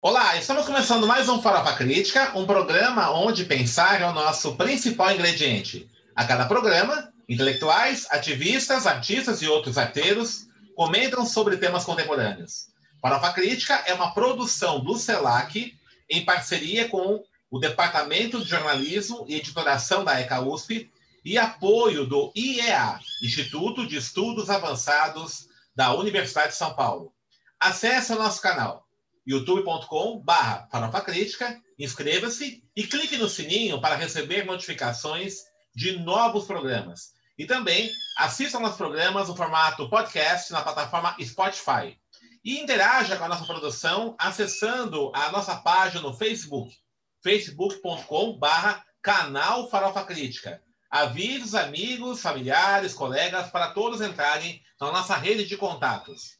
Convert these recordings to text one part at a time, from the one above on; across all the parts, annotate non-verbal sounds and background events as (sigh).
Olá, estamos começando mais um Farofa Crítica, um programa onde pensar é o nosso principal ingrediente. A cada programa, intelectuais, ativistas, artistas e outros arteiros comentam sobre temas contemporâneos. Farofa Crítica é uma produção do CELAC em parceria com o Departamento de Jornalismo e Editoração da ECA USP e apoio do IEA, Instituto de Estudos Avançados da Universidade de São Paulo. Acesse o nosso canal youtube.com barra farofa crítica, inscreva-se e clique no sininho para receber notificações de novos programas. E também assista nossos programas no formato podcast na plataforma Spotify. E interaja com a nossa produção acessando a nossa página no Facebook, facebook.com barra canal Farofa Crítica. Avise os amigos, familiares, colegas para todos entrarem na nossa rede de contatos.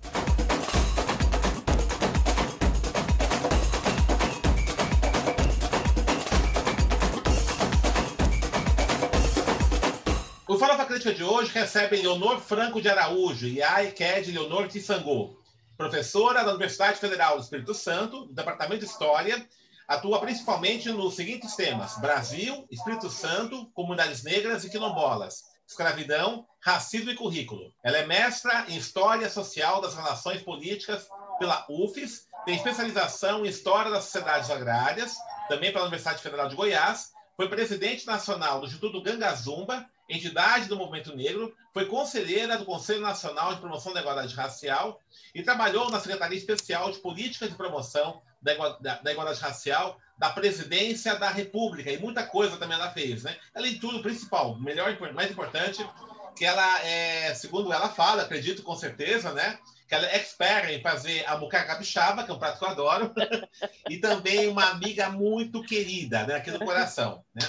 O Farofa Crítica de hoje recebe Leonor Franco de Araújo e a ICAD Leonor Tissangô, professora da Universidade Federal do Espírito Santo, do Departamento de História, atua principalmente nos seguintes temas: Brasil, Espírito Santo, comunidades negras e quilombolas, escravidão, racismo e currículo. Ela é mestra em História Social das Relações Políticas pela UFES, tem especialização em História das Sociedades Agrárias, também pela Universidade Federal de Goiás, foi presidente nacional do Instituto Gangazumba entidade do movimento negro, foi conselheira do Conselho Nacional de Promoção da Igualdade Racial e trabalhou na Secretaria Especial de Políticas de Promoção da Igualdade, Racial da Presidência da República. E muita coisa também ela fez. Né? Além de tudo, o principal, melhor, mais importante, que ela, é, segundo ela fala, acredito com certeza, né? que ela é expert em fazer a muca capixaba, que é um prato que eu adoro, (laughs) e também uma amiga muito querida, né, aqui do coração, né?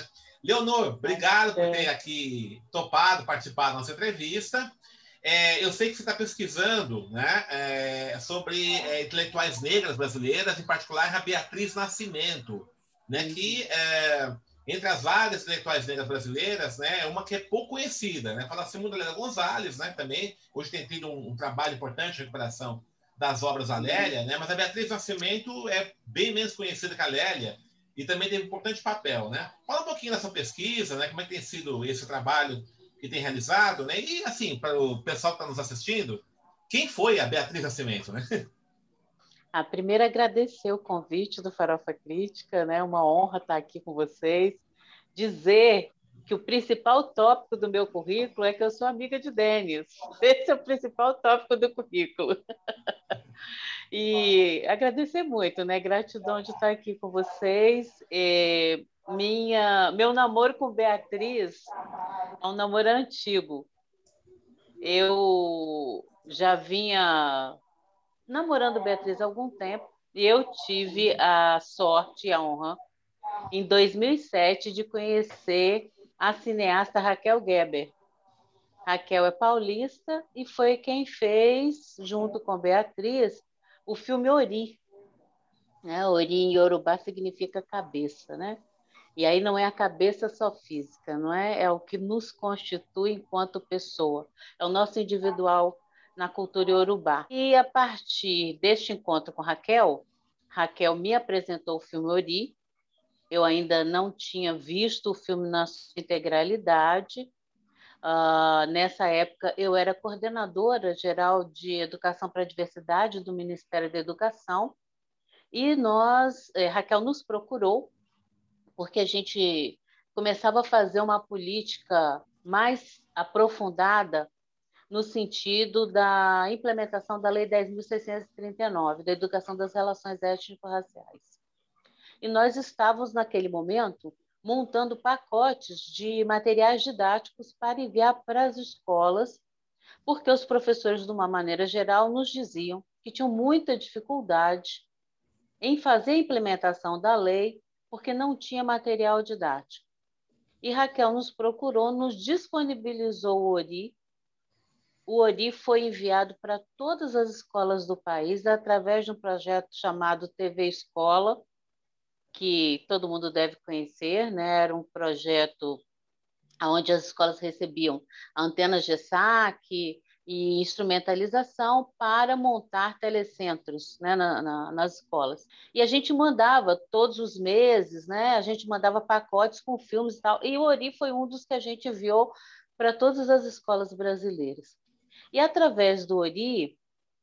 Leonor, obrigado por ter aqui topado participar da nossa entrevista. É, eu sei que você está pesquisando né, é, sobre é, intelectuais negras brasileiras, em particular a Beatriz Nascimento, né, que, é, entre as várias intelectuais negras brasileiras, né, é uma que é pouco conhecida. Né? Fala assim, Helena Gonzalez, né, também, hoje tem tido um, um trabalho importante de recuperação das obras da Lélia, né, mas a Beatriz Nascimento é bem menos conhecida que a Lélia, e também teve um importante papel, né? Fala um pouquinho dessa pesquisa, né? Como é que tem sido esse trabalho que tem realizado, né? E, assim, para o pessoal que está nos assistindo, quem foi a Beatriz Nascimento, né? (laughs) A primeira agradecer o convite do Farofa Crítica, né? Uma honra estar aqui com vocês. Dizer que o principal tópico do meu currículo é que eu sou amiga de Denis. (laughs) Esse é o principal tópico do currículo. (laughs) E agradecer muito, né? Gratidão de estar aqui com vocês. E minha, meu namoro com Beatriz é um namoro antigo. Eu já vinha namorando Beatriz há algum tempo e eu tive a sorte e a honra, em 2007, de conhecer a cineasta Raquel Geber. Raquel é paulista e foi quem fez, junto com Beatriz, o filme Ori. Né? Ori em Yorubá significa cabeça, né? E aí não é a cabeça só física, não é? É o que nos constitui enquanto pessoa. É o nosso individual na cultura iorubá. E a partir deste encontro com Raquel, Raquel me apresentou o filme Ori. Eu ainda não tinha visto o filme na sua integralidade, Uh, nessa época, eu era coordenadora geral de Educação para a Diversidade do Ministério da Educação, e nós, eh, Raquel nos procurou, porque a gente começava a fazer uma política mais aprofundada no sentido da implementação da Lei 10.639, da Educação das Relações Étnico-Raciais. E nós estávamos, naquele momento, montando pacotes de materiais didáticos para enviar para as escolas, porque os professores, de uma maneira geral, nos diziam que tinham muita dificuldade em fazer a implementação da lei, porque não tinha material didático. E Raquel nos procurou, nos disponibilizou o ORI. O ORI foi enviado para todas as escolas do país através de um projeto chamado TV Escola, que todo mundo deve conhecer, né? Era um projeto onde as escolas recebiam antenas de saque e instrumentalização para montar telecentros né, na, na, nas escolas. E a gente mandava todos os meses, né, a gente mandava pacotes com filmes e tal, e o Ori foi um dos que a gente enviou para todas as escolas brasileiras. E através do Ori,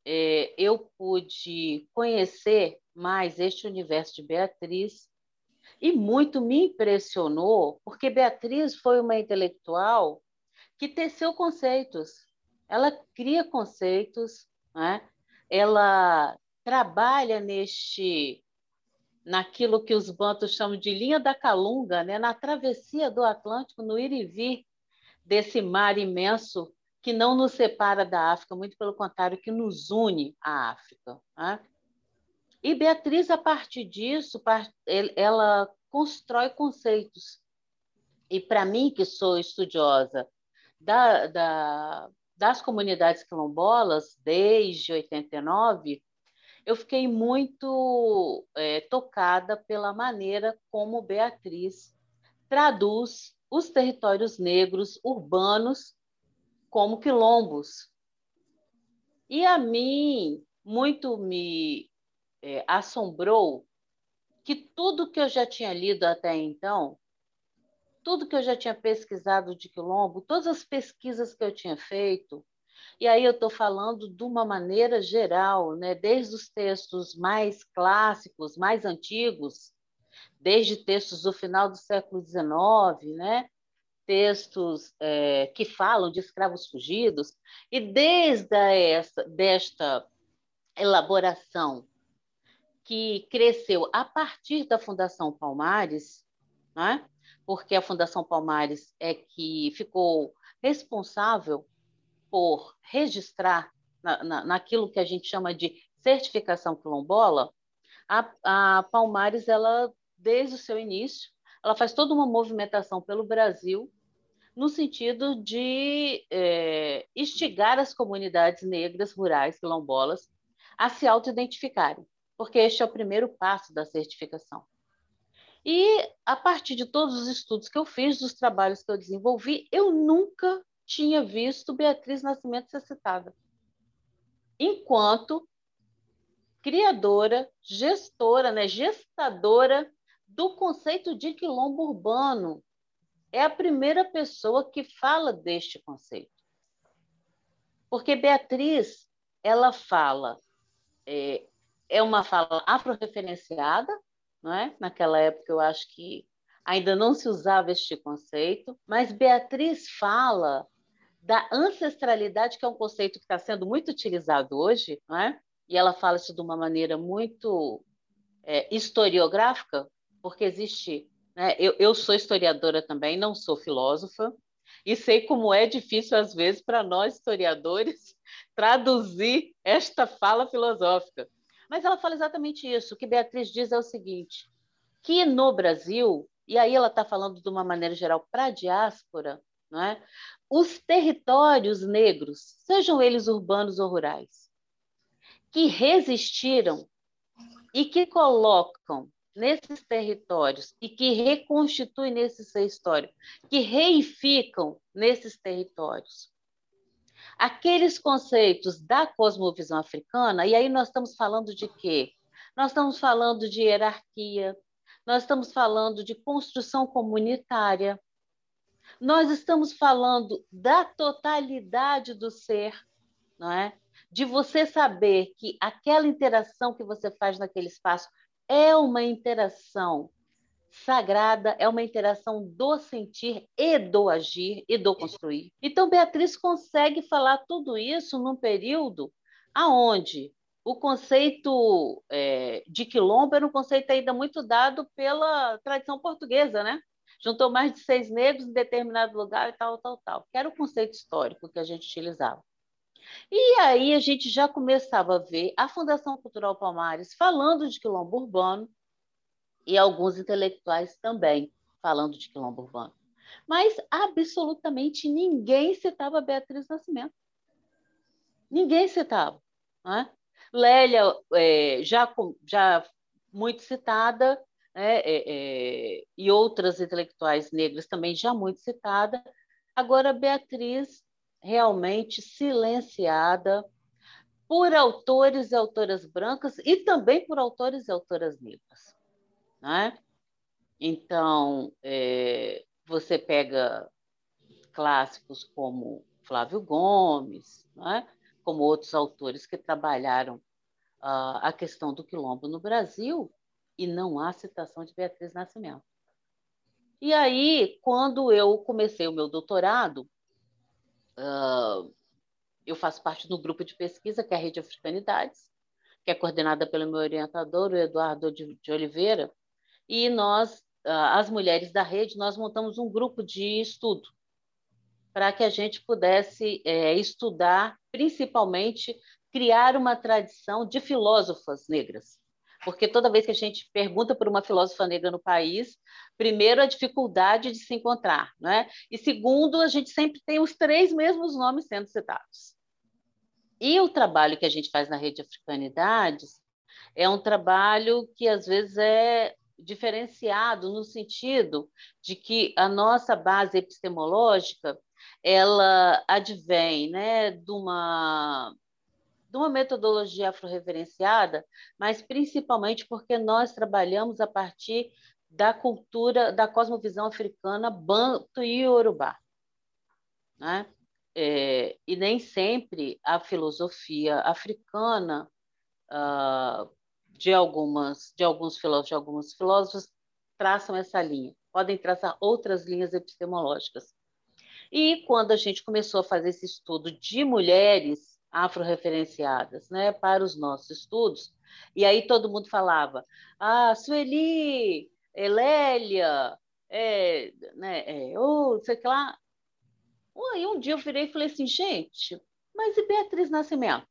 é, eu pude conhecer mais este universo de Beatriz, e muito me impressionou, porque Beatriz foi uma intelectual que teceu conceitos, ela cria conceitos, né? ela trabalha neste naquilo que os bantos chamam de linha da Calunga, né? na travessia do Atlântico, no ir e vir desse mar imenso que não nos separa da África, muito pelo contrário, que nos une à África. Né? E Beatriz, a partir disso, ela constrói conceitos. E para mim, que sou estudiosa da, da, das comunidades quilombolas desde 89, eu fiquei muito é, tocada pela maneira como Beatriz traduz os territórios negros urbanos como quilombos. E a mim muito me é, assombrou que tudo que eu já tinha lido até então tudo que eu já tinha pesquisado de quilombo, todas as pesquisas que eu tinha feito, e aí eu estou falando de uma maneira geral, né? desde os textos mais clássicos, mais antigos, desde textos do final do século XIX, né? Textos é, que falam de escravos fugidos, e desde essa, desta elaboração que cresceu a partir da Fundação Palmares, né? porque a Fundação Palmares é que ficou responsável por registrar na, na, naquilo que a gente chama de certificação quilombola, a, a Palmares, ela, desde o seu início, ela faz toda uma movimentação pelo Brasil no sentido de é, instigar as comunidades negras rurais quilombolas a se auto-identificarem, porque este é o primeiro passo da certificação. E a partir de todos os estudos que eu fiz, dos trabalhos que eu desenvolvi, eu nunca tinha visto Beatriz Nascimento ser citada. Enquanto criadora, gestora, né, gestadora do conceito de quilombo urbano. É a primeira pessoa que fala deste conceito. Porque Beatriz, ela fala, é, é uma fala afro-referenciada, não é? Naquela época eu acho que ainda não se usava este conceito, mas Beatriz fala da ancestralidade, que é um conceito que está sendo muito utilizado hoje, não é? e ela fala isso de uma maneira muito é, historiográfica, porque existe. Né? Eu, eu sou historiadora também, não sou filósofa, e sei como é difícil, às vezes, para nós historiadores (laughs) traduzir esta fala filosófica. Mas ela fala exatamente isso. O que Beatriz diz é o seguinte: que no Brasil, e aí ela está falando de uma maneira geral para a diáspora, é? os territórios negros, sejam eles urbanos ou rurais, que resistiram e que colocam nesses territórios e que reconstituem nesses territórios, que reificam nesses territórios aqueles conceitos da cosmovisão africana, e aí nós estamos falando de quê? Nós estamos falando de hierarquia, nós estamos falando de construção comunitária, nós estamos falando da totalidade do ser, não é? De você saber que aquela interação que você faz naquele espaço é uma interação sagrada é uma interação do sentir e do agir e do construir. Então, Beatriz consegue falar tudo isso num período aonde o conceito é, de quilombo era um conceito ainda muito dado pela tradição portuguesa, né? Juntou mais de seis negros em determinado lugar e tal, tal, tal. Que era o conceito histórico que a gente utilizava. E aí a gente já começava a ver a Fundação Cultural Palmares falando de quilombo urbano, e alguns intelectuais também falando de quilombo urbano. Mas absolutamente ninguém citava Beatriz Nascimento. Ninguém citava. Né? Lélia, é, já, já muito citada, né? é, é, e outras intelectuais negras também já muito citada. Agora, Beatriz realmente silenciada por autores e autoras brancas e também por autores e autoras negras. Né? Então, é, você pega clássicos como Flávio Gomes, né? como outros autores que trabalharam uh, a questão do quilombo no Brasil, e não há citação de Beatriz Nascimento. E aí, quando eu comecei o meu doutorado, uh, eu faço parte do grupo de pesquisa, que é a Rede Africanidades, que é coordenada pelo meu orientador, o Eduardo de, de Oliveira, e nós, uh, as mulheres da rede, nós montamos um grupo de estudo para que a gente pudesse é, estudar, principalmente, criar uma tradição de filósofas negras porque toda vez que a gente pergunta por uma filósofa negra no país, primeiro a dificuldade de se encontrar, né? E segundo, a gente sempre tem os três mesmos nomes sendo citados. E o trabalho que a gente faz na rede Africanidades é um trabalho que às vezes é diferenciado no sentido de que a nossa base epistemológica ela advém, né, de uma de uma metodologia afro-referenciada, mas principalmente porque nós trabalhamos a partir da cultura, da cosmovisão africana banto e iorubá. Né? É, e nem sempre a filosofia africana uh, de algumas de alguns filósofos de alguns filósofos traçam essa linha podem traçar outras linhas epistemológicas e quando a gente começou a fazer esse estudo de mulheres afro-referenciadas né, para os nossos estudos. E aí todo mundo falava, ah, Sueli, Elélia, é, né, é, oh, sei lá. Aí um dia eu virei e falei assim, gente, mas e Beatriz Nascimento?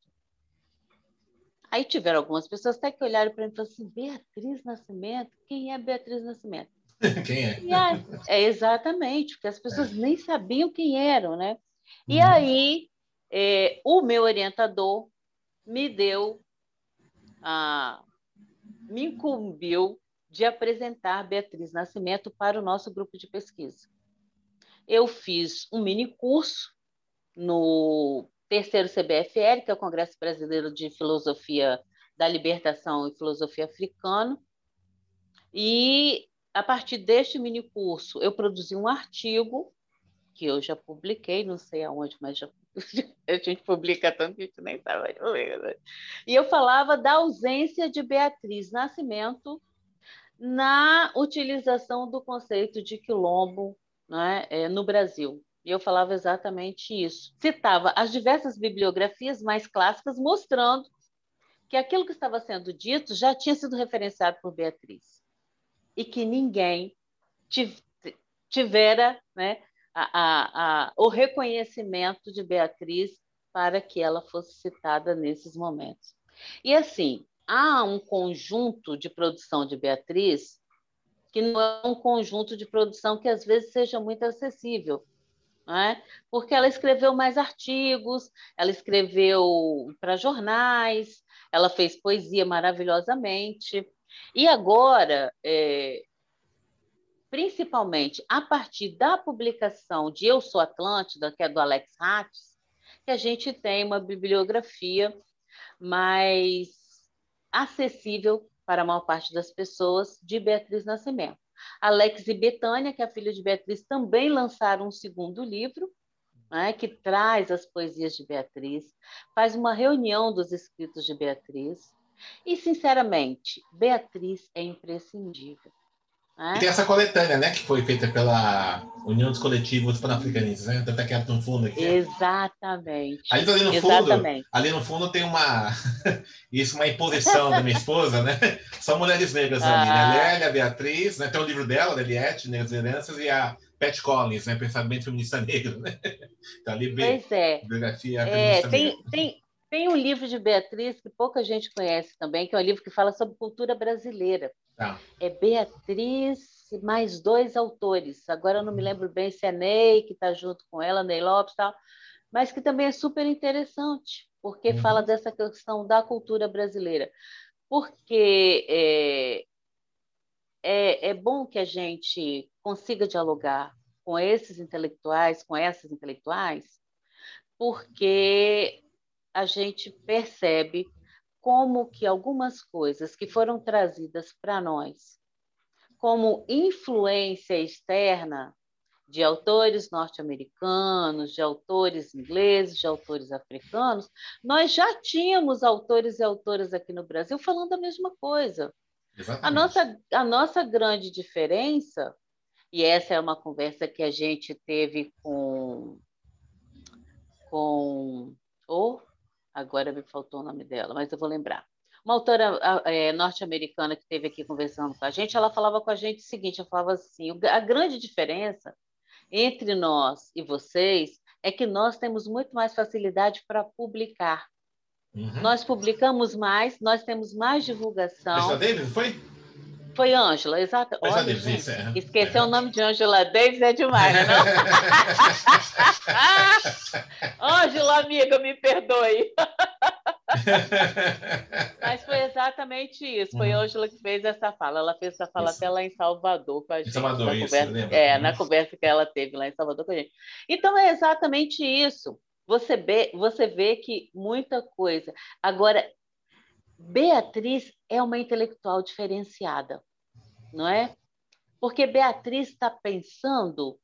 Aí tiveram algumas pessoas até que olharam para mim e falaram assim, Beatriz Nascimento? Quem é Beatriz Nascimento? (laughs) Quem é? É exatamente, porque as pessoas é. nem sabiam quem eram, né? E uhum. aí é, o meu orientador me deu, ah, me incumbiu de apresentar Beatriz Nascimento para o nosso grupo de pesquisa. Eu fiz um mini curso no terceiro CBFL, que é o Congresso Brasileiro de Filosofia da Libertação e Filosofia Africana, e a partir deste mini curso eu produzi um artigo que eu já publiquei, não sei aonde, mas já (laughs) a gente publica tanto que a gente nem sabe. Né? E eu falava da ausência de Beatriz Nascimento na utilização do conceito de quilombo né, é, no Brasil. E eu falava exatamente isso. Citava as diversas bibliografias mais clássicas, mostrando que aquilo que estava sendo dito já tinha sido referenciado por Beatriz. E que ninguém tivera né, a, a, o reconhecimento de Beatriz para que ela fosse citada nesses momentos. E assim, há um conjunto de produção de Beatriz que não é um conjunto de produção que às vezes seja muito acessível, é? porque ela escreveu mais artigos, ela escreveu para jornais, ela fez poesia maravilhosamente. E agora, é, principalmente a partir da publicação de Eu Sou Atlântida, que é do Alex Hattis, que a gente tem uma bibliografia mais acessível para a maior parte das pessoas de Beatriz Nascimento. Alex e Betânia, que é a filha de Beatriz, também lançaram um segundo livro, né, que traz as poesias de Beatriz, faz uma reunião dos escritos de Beatriz. E, sinceramente, Beatriz é imprescindível. E tem essa coletânea, né, que foi feita pela União dos Coletivos Pan-Africanistas, né? Tanto é que é no fundo aqui. Exatamente. Ali, ali no Exatamente. fundo, ali no fundo tem uma (laughs) isso uma imposição da minha esposa, né? São mulheres negras ah. ali, né? Lélia, Beatriz, né? Tem o livro dela, da Eliette, Negras Heranças, e a Pat Collins, né? Pensamento feminista negro, né? Então (laughs) ali pois é. biografia é, tem, tem, tem um livro de Beatriz que pouca gente conhece também, que é um livro que fala sobre cultura brasileira. Tá. É Beatriz mais dois autores. Agora eu não me uhum. lembro bem se é Ney, que está junto com ela, Ney Lopes e tal, mas que também é super interessante, porque uhum. fala dessa questão da cultura brasileira. Porque é, é, é bom que a gente consiga dialogar com esses intelectuais, com essas intelectuais, porque a gente percebe como que algumas coisas que foram trazidas para nós como influência externa de autores norte-americanos, de autores ingleses, de autores africanos, nós já tínhamos autores e autoras aqui no Brasil falando a mesma coisa. A nossa, a nossa grande diferença, e essa é uma conversa que a gente teve com. com oh, agora me faltou o nome dela, mas eu vou lembrar. Uma autora é, norte-americana que esteve aqui conversando com a gente, ela falava com a gente o seguinte: ela falava assim, a grande diferença entre nós e vocês é que nós temos muito mais facilidade para publicar. Uhum. Nós publicamos mais, nós temos mais divulgação. Angela Davis, foi? Foi Ângela, exato. Olha, Davis, é. Esquecer é. o nome de Ângela Davis é demais, não? (laughs) Ângela, amiga, me perdoe. (laughs) Mas foi exatamente isso. Foi uhum. Ângela que fez essa fala. Ela fez essa fala isso. até lá em Salvador com a gente. Salvador, na isso, conversa, É, na conversa que ela teve lá em Salvador com a gente. Então é exatamente isso. Você vê, você vê que muita coisa. Agora, Beatriz é uma intelectual diferenciada, não é? Porque Beatriz está pensando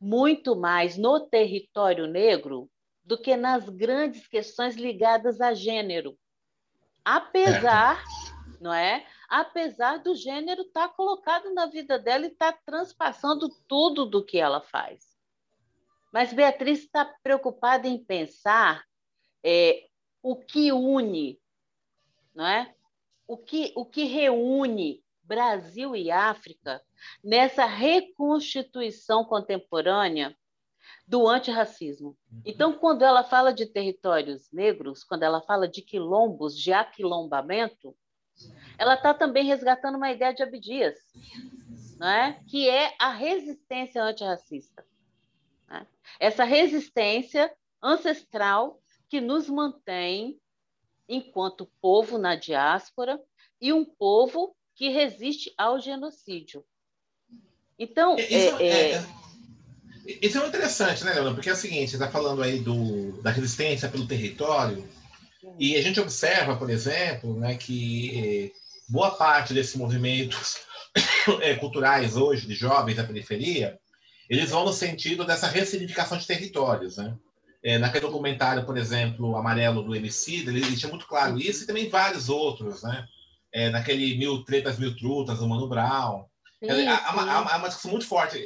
muito mais no território negro do que nas grandes questões ligadas a gênero. Apesar, é. não é? Apesar do gênero estar tá colocado na vida dela e estar tá transpassando tudo do que ela faz. Mas Beatriz está preocupada em pensar é, o que une, não é? O que, o que reúne Brasil e África nessa reconstituição contemporânea do antirracismo. Uhum. Então, quando ela fala de territórios negros, quando ela fala de quilombos, de aquilombamento, ela está também resgatando uma ideia de Abdias, não é? que é a resistência antirracista. Né? Essa resistência ancestral que nos mantém enquanto povo na diáspora e um povo que resiste ao genocídio. Então, isso é, é, é, isso é interessante, né, Leona? Porque é o seguinte, você está falando aí do, da resistência pelo território, e a gente observa, por exemplo, né, que eh, boa parte desses movimentos (coughs) culturais hoje, de jovens da periferia, eles vão no sentido dessa ressignificação de territórios, né? É, naquele documentário, por exemplo, Amarelo do MC, ele deixa muito claro isso e também vários outros, né? É, naquele Mil Tretas, Mil Trutas, do Mano Brown. Sim, há, uma discussão muito forte.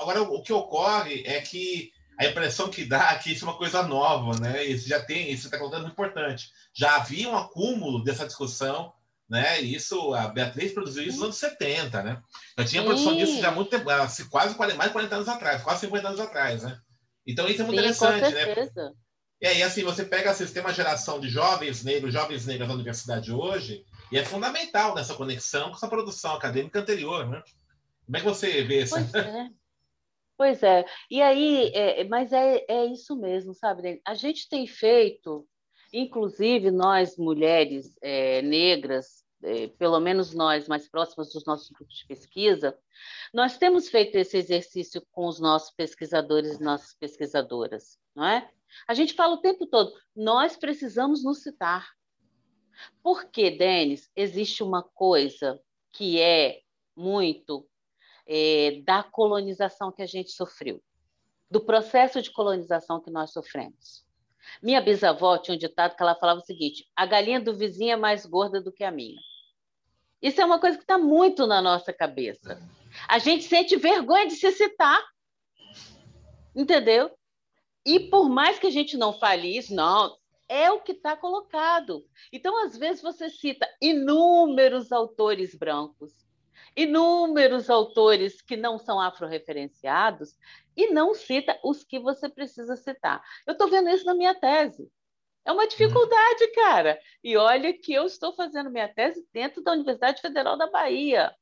Agora, o que ocorre é que a impressão que dá é que isso é uma coisa nova, né? Isso já tem, isso está colocando muito importante. Já havia um acúmulo dessa discussão né? Isso, a Beatriz produziu isso nos anos 70, né? Eu tinha Sim. produção disso já há muito tempo, quase mais de 40 anos atrás, quase 50 anos atrás, né? Então isso é muito Sim, interessante, né? E aí, assim, você pega assim, tem uma geração de jovens negros, jovens negras da universidade hoje, e é fundamental nessa conexão com essa produção acadêmica anterior, né? Como é que você vê isso? Pois é. Pois é. E aí, é, mas é, é isso mesmo, sabe? A gente tem feito Inclusive, nós, mulheres é, negras, é, pelo menos nós mais próximas dos nossos grupos de pesquisa, nós temos feito esse exercício com os nossos pesquisadores e nossas pesquisadoras, não é? A gente fala o tempo todo, nós precisamos nos citar. Porque, Denis, existe uma coisa que é muito é, da colonização que a gente sofreu, do processo de colonização que nós sofremos. Minha bisavó tinha um ditado que ela falava o seguinte: a galinha do vizinho é mais gorda do que a minha. Isso é uma coisa que está muito na nossa cabeça. A gente sente vergonha de se citar. Entendeu? E por mais que a gente não fale isso, não, é o que está colocado. Então, às vezes, você cita inúmeros autores brancos, inúmeros autores que não são afro-referenciados, e não cita os que você precisa citar. Eu estou vendo isso na minha tese. É uma dificuldade, uhum. cara. E olha que eu estou fazendo minha tese dentro da Universidade Federal da Bahia,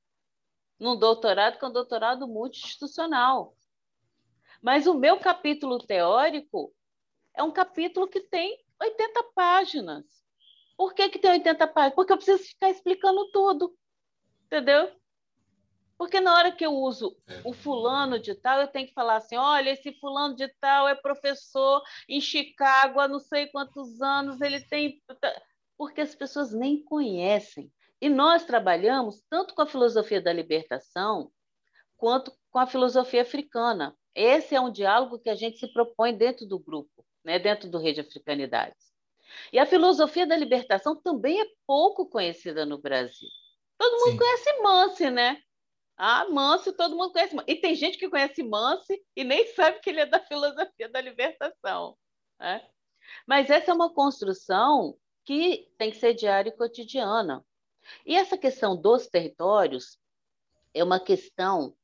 num doutorado com um doutorado multi-institucional. Mas o meu capítulo teórico é um capítulo que tem 80 páginas. Por que, que tem 80 páginas? Porque eu preciso ficar explicando tudo. Entendeu? Porque na hora que eu uso o fulano de tal, eu tenho que falar assim: olha, esse fulano de tal é professor em Chicago há não sei quantos anos, ele tem. Porque as pessoas nem conhecem. E nós trabalhamos tanto com a filosofia da libertação quanto com a filosofia africana. Esse é um diálogo que a gente se propõe dentro do grupo, né, dentro do Rede Africanidades. E a filosofia da libertação também é pouco conhecida no Brasil. Todo mundo Sim. conhece Mance, né? Ah, Mance, todo mundo conhece. E tem gente que conhece Mance e nem (laughs) sabe que ele é da filosofia da libertação. Né? Mas essa é uma construção que tem que ser diária e cotidiana. E essa questão dos territórios é uma questão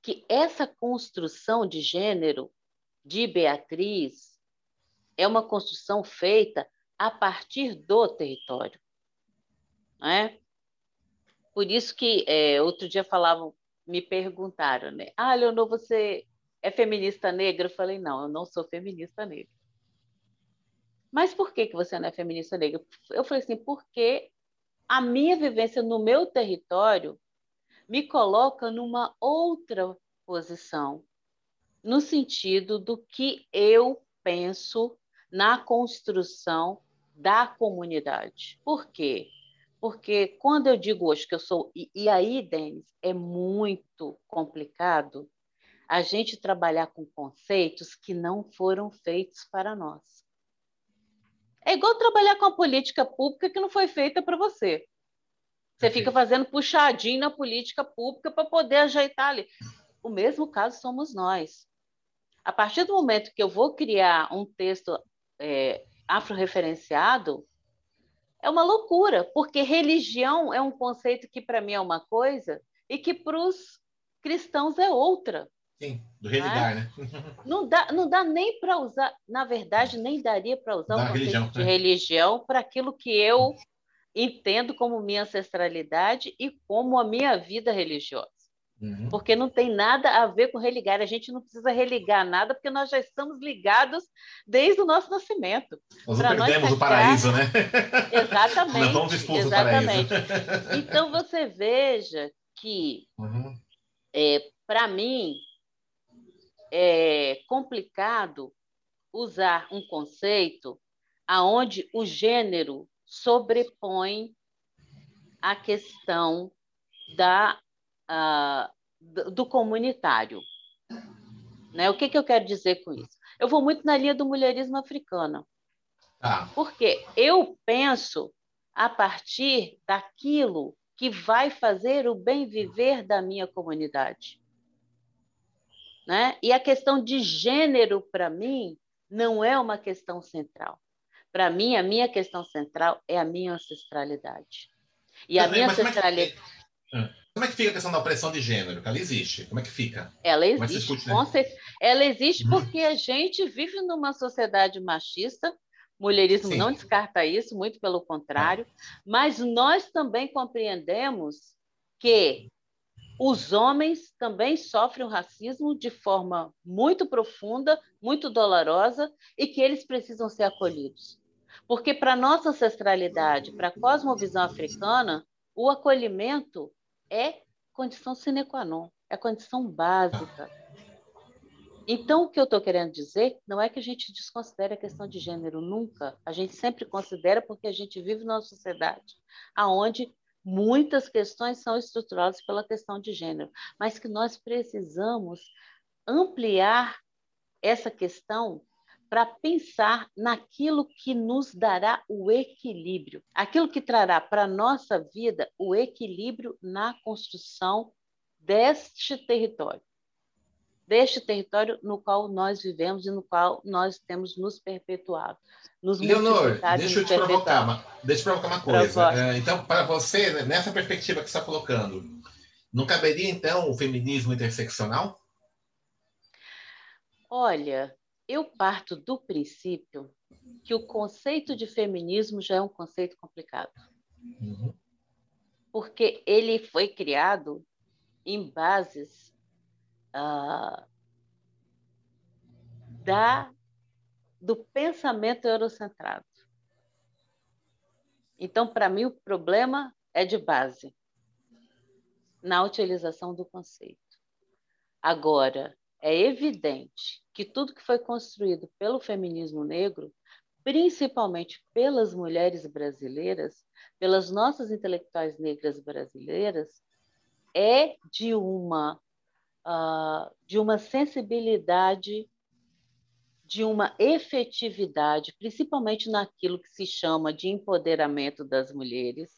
que essa construção de gênero de Beatriz é uma construção feita a partir do território. Né? Por isso que é, outro dia falavam, me perguntaram, né? Ah, Leonor, você é feminista negra? Eu falei, não, eu não sou feminista negra. Mas por que, que você não é feminista negra? Eu falei assim, porque a minha vivência no meu território me coloca numa outra posição, no sentido do que eu penso na construção da comunidade. Por quê? Porque quando eu digo hoje que eu sou. E, e aí, Denis, é muito complicado a gente trabalhar com conceitos que não foram feitos para nós. É igual trabalhar com a política pública que não foi feita para você. Você fica fazendo puxadinho na política pública para poder ajeitar ali. O mesmo caso somos nós. A partir do momento que eu vou criar um texto é, afro-referenciado, é uma loucura, porque religião é um conceito que para mim é uma coisa e que para os cristãos é outra. Sim, do religar, né? (laughs) Não dá, não dá nem para usar, na verdade, nem daria para usar o conceito religião, de né? religião para aquilo que eu entendo como minha ancestralidade e como a minha vida religiosa. Uhum. Porque não tem nada a ver com religar. A gente não precisa religar nada, porque nós já estamos ligados desde o nosso nascimento. Nós não perdemos o paraíso, né? Exatamente. Não vamos expulsos exatamente. Então você veja que, uhum. é, para mim, é complicado usar um conceito aonde o gênero sobrepõe a questão da uh, do comunitário. Né? O que, que eu quero dizer com isso? Eu vou muito na linha do mulherismo africano. Ah. Porque eu penso a partir daquilo que vai fazer o bem viver da minha comunidade. Né? E a questão de gênero, para mim, não é uma questão central. Para mim, a minha questão central é a minha ancestralidade. E a minha ancestralidade. É que... Como é que fica a questão da opressão de gênero? Ela existe. Como é que fica? Ela é existe. Né? Ela existe uhum. porque a gente vive numa sociedade machista. Mulherismo Sim. não descarta isso, muito pelo contrário. É. Mas nós também compreendemos que os homens também sofrem o racismo de forma muito profunda, muito dolorosa, e que eles precisam ser acolhidos. Porque para nossa ancestralidade, para a cosmovisão africana, o acolhimento é condição sine qua non, é condição básica. Então, o que eu estou querendo dizer não é que a gente desconsidere a questão de gênero, nunca. A gente sempre considera porque a gente vive numa sociedade onde muitas questões são estruturadas pela questão de gênero, mas que nós precisamos ampliar essa questão para pensar naquilo que nos dará o equilíbrio, aquilo que trará para a nossa vida o equilíbrio na construção deste território, deste território no qual nós vivemos e no qual nós temos nos perpetuado. Nos Leonor, deixa eu te provocar uma, deixa eu provocar uma coisa. É, então, para você, né, nessa perspectiva que você está colocando, não caberia, então, o feminismo interseccional? Olha, eu parto do princípio que o conceito de feminismo já é um conceito complicado. Uhum. Porque ele foi criado em bases uh, da, do pensamento eurocentrado. Então, para mim, o problema é de base. na utilização do conceito. Agora, é evidente que tudo que foi construído pelo feminismo negro, principalmente pelas mulheres brasileiras, pelas nossas intelectuais negras brasileiras, é de uma uh, de uma sensibilidade, de uma efetividade, principalmente naquilo que se chama de empoderamento das mulheres,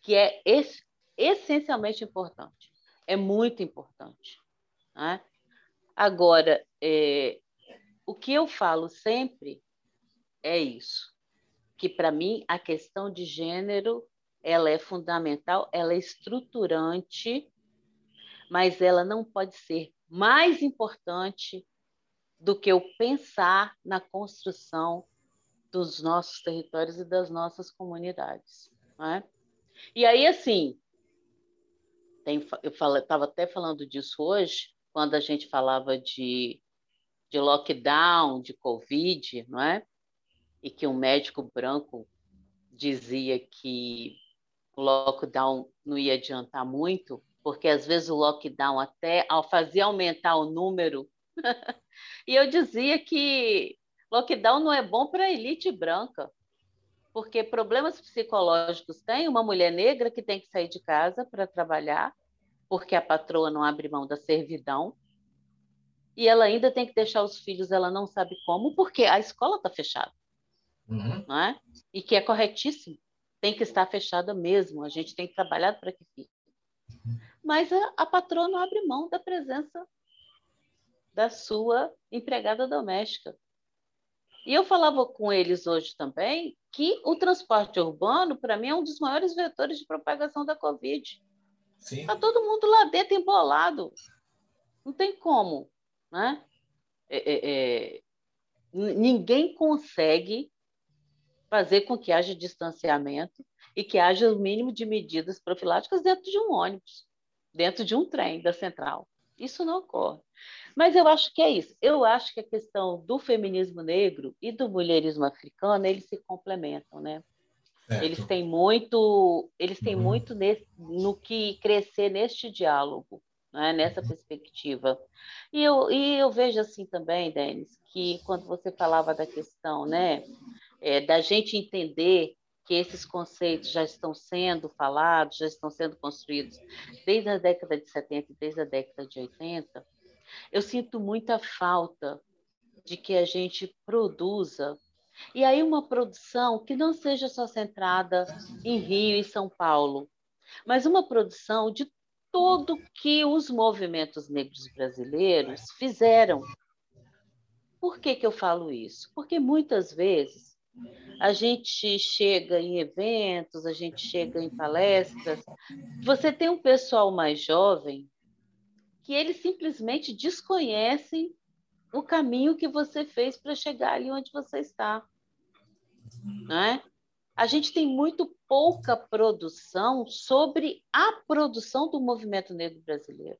que é es essencialmente importante, é muito importante. Né? Agora, é, o que eu falo sempre é isso, que para mim a questão de gênero ela é fundamental, ela é estruturante, mas ela não pode ser mais importante do que o pensar na construção dos nossos territórios e das nossas comunidades. Né? E aí, assim, tem, eu estava até falando disso hoje, quando a gente falava de, de lockdown, de Covid, não é? E que um médico branco dizia que o lockdown não ia adiantar muito, porque às vezes o lockdown até fazia aumentar o número. (laughs) e eu dizia que lockdown não é bom para a elite branca, porque problemas psicológicos tem uma mulher negra que tem que sair de casa para trabalhar, porque a patroa não abre mão da servidão. E ela ainda tem que deixar os filhos, ela não sabe como, porque a escola está fechada. Uhum. Não é? E que é corretíssimo. Tem que estar fechada mesmo. A gente tem trabalhado para que fique. Mas a, a patroa não abre mão da presença da sua empregada doméstica. E eu falava com eles hoje também que o transporte urbano, para mim, é um dos maiores vetores de propagação da Covid. Está todo mundo lá dentro embolado. Não tem como. Né? É, é, é, ninguém consegue fazer com que haja distanciamento e que haja o mínimo de medidas profiláticas dentro de um ônibus, dentro de um trem da central. Isso não ocorre. Mas eu acho que é isso. Eu acho que a questão do feminismo negro e do mulherismo africano, eles se complementam, né? Certo. Eles têm muito, eles têm uhum. muito nesse, no que crescer neste diálogo, né? nessa perspectiva. E eu, e eu vejo assim também, Denis, que quando você falava da questão, né, é, da gente entender que esses conceitos já estão sendo falados, já estão sendo construídos desde a década de 70 e desde a década de 80, eu sinto muita falta de que a gente produza e aí uma produção que não seja só centrada em Rio e São Paulo, mas uma produção de tudo que os movimentos negros brasileiros fizeram. Por que, que eu falo isso? Porque muitas vezes a gente chega em eventos, a gente chega em palestras, você tem um pessoal mais jovem que eles simplesmente desconhecem o caminho que você fez para chegar ali onde você está. Né? A gente tem muito pouca produção sobre a produção do movimento negro brasileiro.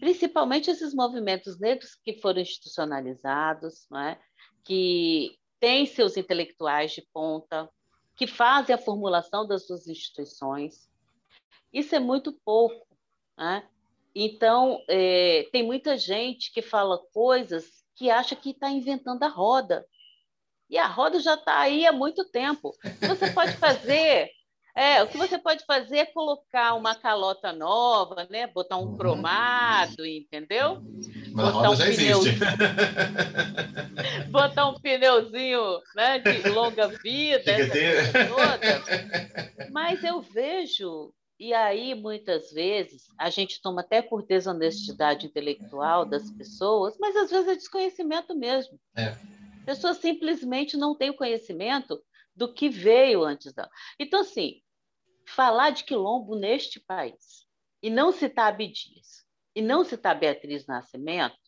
Principalmente esses movimentos negros que foram institucionalizados, né? que têm seus intelectuais de ponta, que fazem a formulação das suas instituições. Isso é muito pouco. Né? Então, é, tem muita gente que fala coisas que acha que está inventando a roda. E a roda já está aí há muito tempo. O que você pode fazer (laughs) é, o que você pode fazer é colocar uma calota nova, né? Botar um uhum. cromado, entendeu? Mas botar um já pneu... (laughs) botar um pneuzinho né, de longa vida, toda. Mas eu vejo e aí, muitas vezes, a gente toma até por desonestidade intelectual das pessoas, mas às vezes é desconhecimento mesmo. É. A pessoa simplesmente não tem o conhecimento do que veio antes dela. Então, assim, falar de quilombo neste país e não citar Abdias e não citar Beatriz Nascimento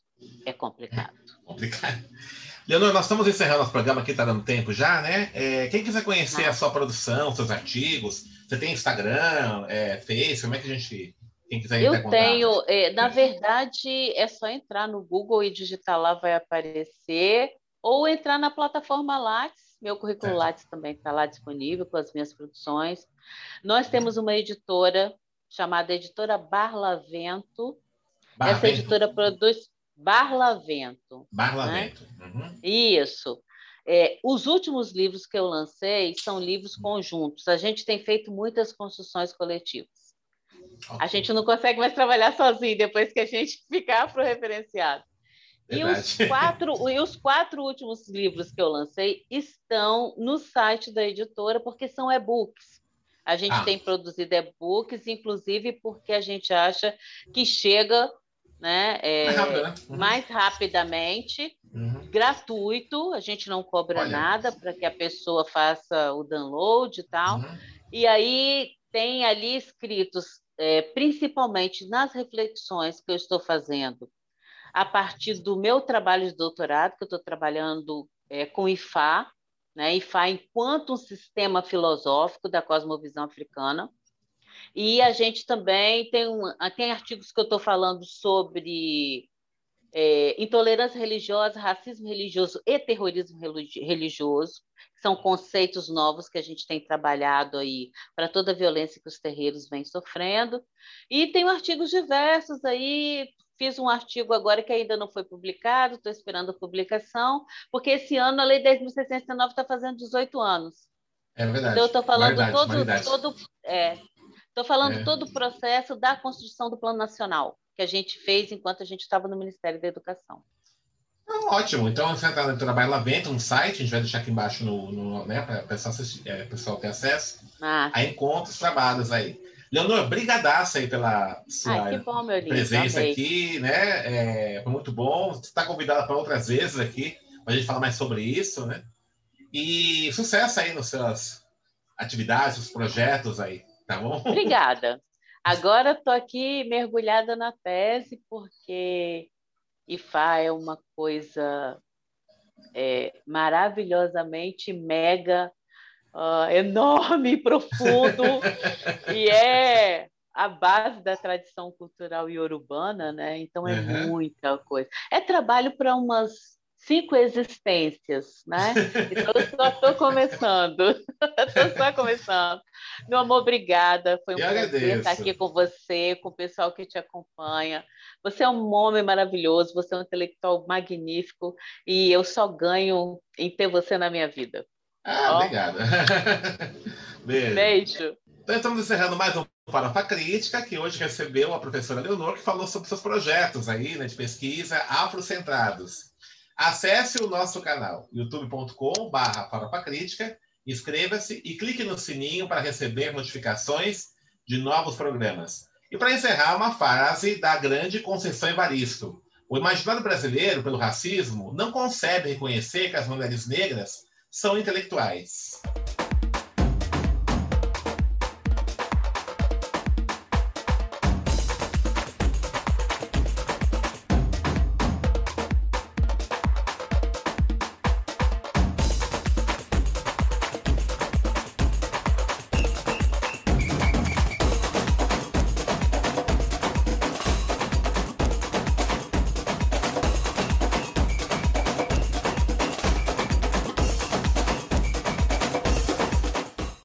é complicado. É complicado. Leonor, nós estamos encerrando nosso programa aqui, está dando tempo já, né? É, quem quiser conhecer não. a sua produção, seus artigos, você tem Instagram, é, Face, como é que a gente. Quem quiser Eu tenho, é, na verdade, é só entrar no Google e digitar lá, vai aparecer, ou entrar na plataforma Lattes, meu currículo Lattes também está lá disponível com as minhas produções. Nós temos uma editora chamada Editora Barlavento. Bar Essa editora produz Barlavento. Barlavento. Né? Uhum. Isso. É, os últimos livros que eu lancei são livros conjuntos. A gente tem feito muitas construções coletivas. Okay. A gente não consegue mais trabalhar sozinho depois que a gente (laughs) ficar para o referenciado. E os, (laughs) quatro, e os quatro últimos livros que eu lancei estão no site da editora, porque são e-books. A gente ah. tem produzido e-books, inclusive porque a gente acha que chega né, é, mais, né? Mais, rapidamente, uhum. gratuito, a gente não cobra Olha. nada para que a pessoa faça o download e tal. Uhum. E aí tem ali escritos, é, principalmente nas reflexões que eu estou fazendo a partir do meu trabalho de doutorado, que eu estou trabalhando é, com IFA, né? IFA enquanto um sistema filosófico da cosmovisão africana. E a gente também tem, um, tem artigos que eu estou falando sobre é, intolerância religiosa, racismo religioso e terrorismo religioso, são conceitos novos que a gente tem trabalhado aí para toda a violência que os terreiros vêm sofrendo. E tem artigos diversos aí Fiz um artigo agora que ainda não foi publicado, estou esperando a publicação, porque esse ano a Lei 10.609 está fazendo 18 anos. É verdade. Então, eu estou falando todo, todo, é, tô falando é. todo o processo da construção do Plano Nacional, que a gente fez enquanto a gente estava no Ministério da Educação. Ah, ótimo. Então, você está no Trabalho Lá Dentro, um site, a gente vai deixar aqui embaixo no, no né, para o pessoal, é, pessoal ter acesso. Ah. A encontros, trabalhos aí. Leonor, brigadaça aí pela sua Ai, bom, presença aqui, né? É, foi muito bom. Você está convidada para outras vezes aqui, para a gente falar mais sobre isso, né? E sucesso aí nas suas atividades, os projetos aí, tá bom? Obrigada. (laughs) Agora estou aqui mergulhada na tese, porque IFA é uma coisa é, maravilhosamente mega uh, enorme (laughs) profundo, e é a base da tradição cultural iorubana, né? Então é uhum. muita coisa. É trabalho para umas cinco existências, né? Então eu só estou começando, (laughs) estou só começando. Meu amor, obrigada. Foi um eu prazer agradeço. estar aqui com você, com o pessoal que te acompanha. Você é um homem maravilhoso, você é um intelectual magnífico e eu só ganho em ter você na minha vida. Ah, obrigada. (laughs) Beijo. Beijo. Então, estamos encerrando mais um Farofa Crítica, que hoje recebeu a professora Leonor, que falou sobre seus projetos aí, né, de pesquisa afrocentrados. Acesse o nosso canal, Crítica, inscreva-se e clique no sininho para receber notificações de novos programas. E para encerrar, uma frase da grande Conceição Evaristo. O imaginário brasileiro, pelo racismo, não concebe reconhecer que as mulheres negras são intelectuais.